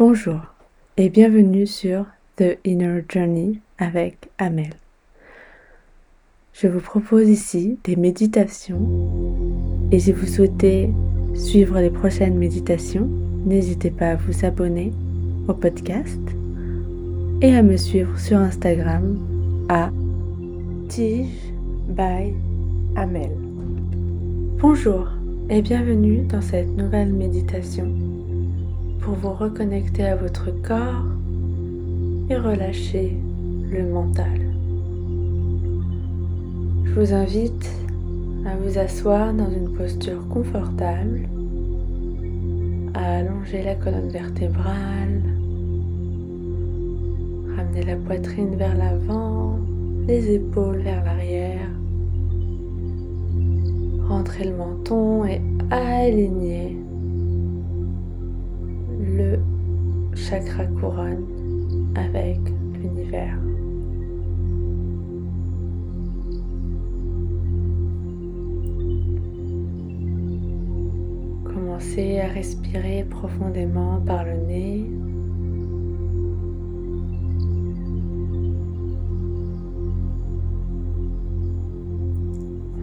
Bonjour et bienvenue sur The Inner Journey avec Amel. Je vous propose ici des méditations et si vous souhaitez suivre les prochaines méditations, n'hésitez pas à vous abonner au podcast et à me suivre sur Instagram à Tige by Amel. Bonjour et bienvenue dans cette nouvelle méditation pour vous reconnecter à votre corps et relâcher le mental. Je vous invite à vous asseoir dans une posture confortable, à allonger la colonne vertébrale, ramener la poitrine vers l'avant, les épaules vers l'arrière, rentrer le menton et aligner chakra couronne avec l'univers. Commencez à respirer profondément par le nez.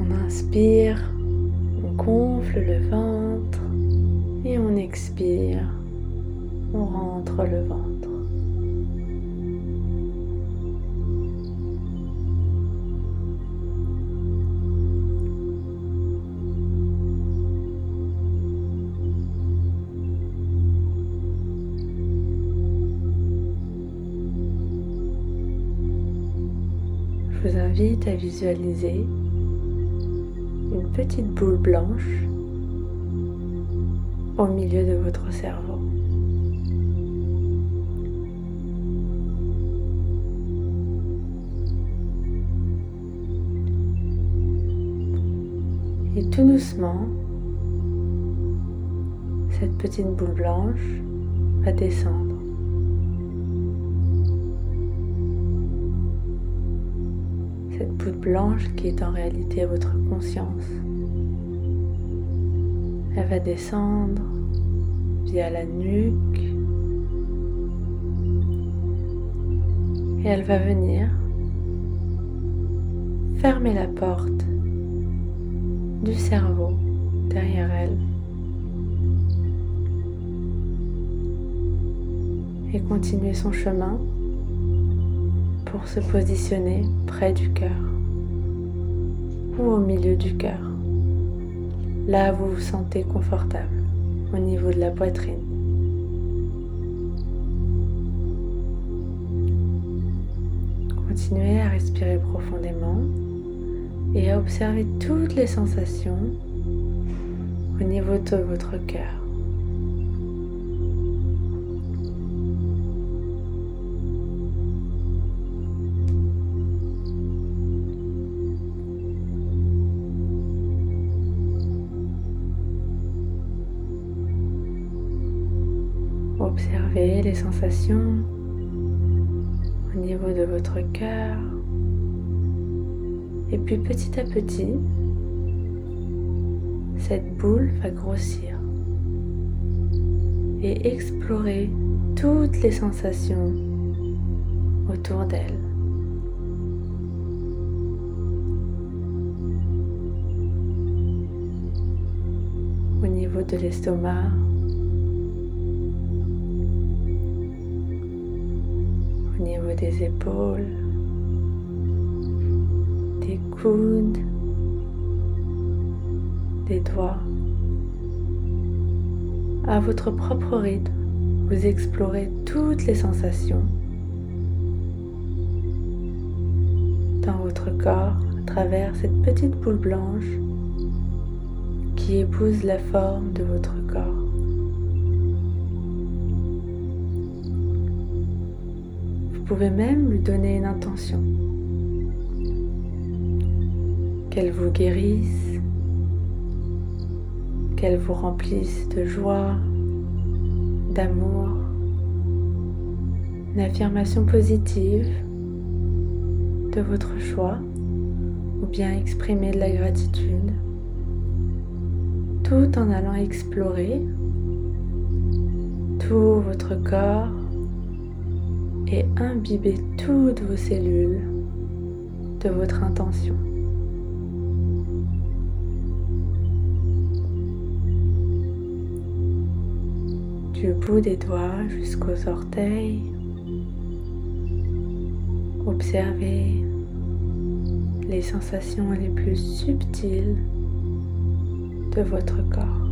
On inspire, on gonfle le ventre et on expire, on rentre le ventre. Je vous invite à visualiser une petite boule blanche au milieu de votre cerveau. Tout doucement, cette petite boule blanche va descendre. Cette boule blanche qui est en réalité votre conscience. Elle va descendre via la nuque et elle va venir fermer la porte du cerveau derrière elle et continuer son chemin pour se positionner près du cœur ou au milieu du cœur. Là, vous vous sentez confortable au niveau de la poitrine. Continuez à respirer profondément et à observer toutes les sensations au niveau de votre cœur. Observez les sensations au niveau de votre cœur. Et puis petit à petit, cette boule va grossir et explorer toutes les sensations autour d'elle. Au niveau de l'estomac, au niveau des épaules, coudes, des doigts. À votre propre rythme, vous explorez toutes les sensations dans votre corps à travers cette petite boule blanche qui épouse la forme de votre corps. Vous pouvez même lui donner une intention. Qu'elle vous guérisse, qu'elle vous remplisse de joie, d'amour, une affirmation positive de votre choix ou bien exprimer de la gratitude tout en allant explorer tout votre corps et imbibez toutes vos cellules de votre intention. Bout des doigts jusqu'aux orteils, observez les sensations les plus subtiles de votre corps.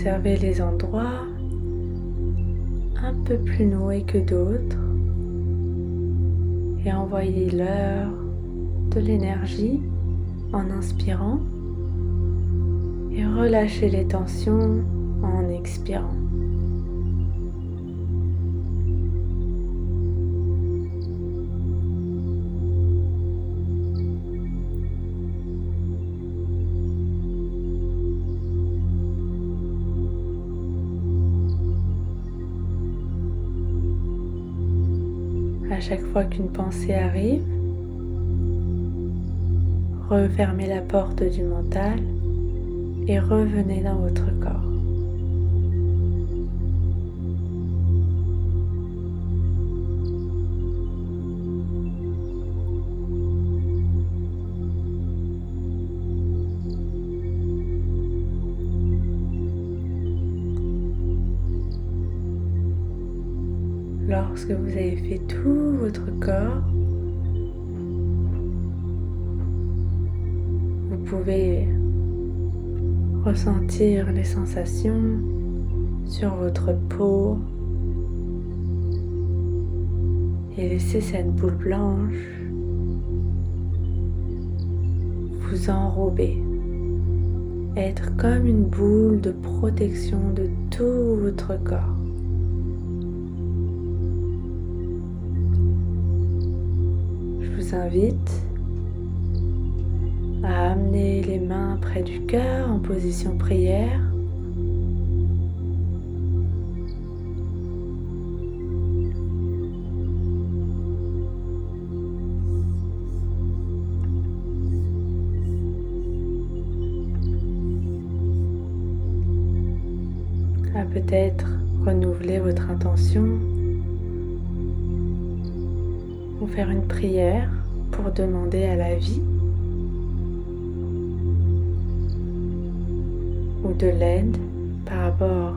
Observez les endroits un peu plus noués que d'autres et envoyez-leur de l'énergie en inspirant et relâchez les tensions en expirant. À chaque fois qu'une pensée arrive, refermez la porte du mental et revenez dans votre corps. Lorsque vous avez fait tout votre corps, vous pouvez ressentir les sensations sur votre peau et laisser cette boule blanche vous enrober, être comme une boule de protection de tout votre corps. Invite à amener les mains près du cœur en position prière. à peut-être renouveler votre intention ou faire une prière pour demander à la vie ou de l'aide par rapport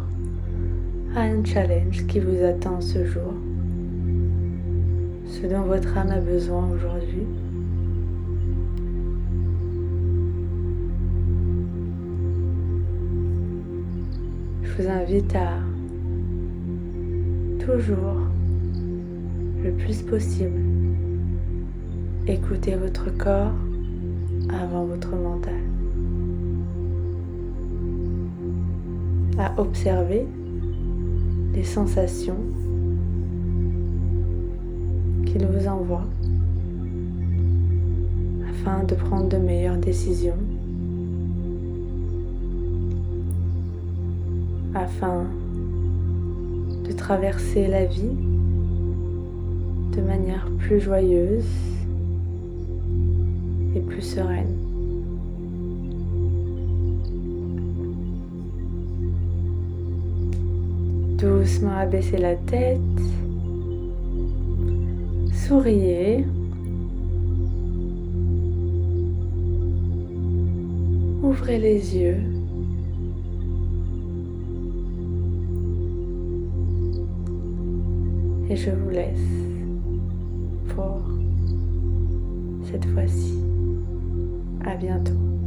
à un challenge qui vous attend ce jour, ce dont votre âme a besoin aujourd'hui. Je vous invite à toujours le plus possible Écoutez votre corps avant votre mental. À observer les sensations qu'il vous envoie afin de prendre de meilleures décisions, afin de traverser la vie de manière plus joyeuse et plus sereine. Doucement abaissez la tête, souriez. Ouvrez les yeux. Et je vous laisse pour cette fois-ci. À bientôt.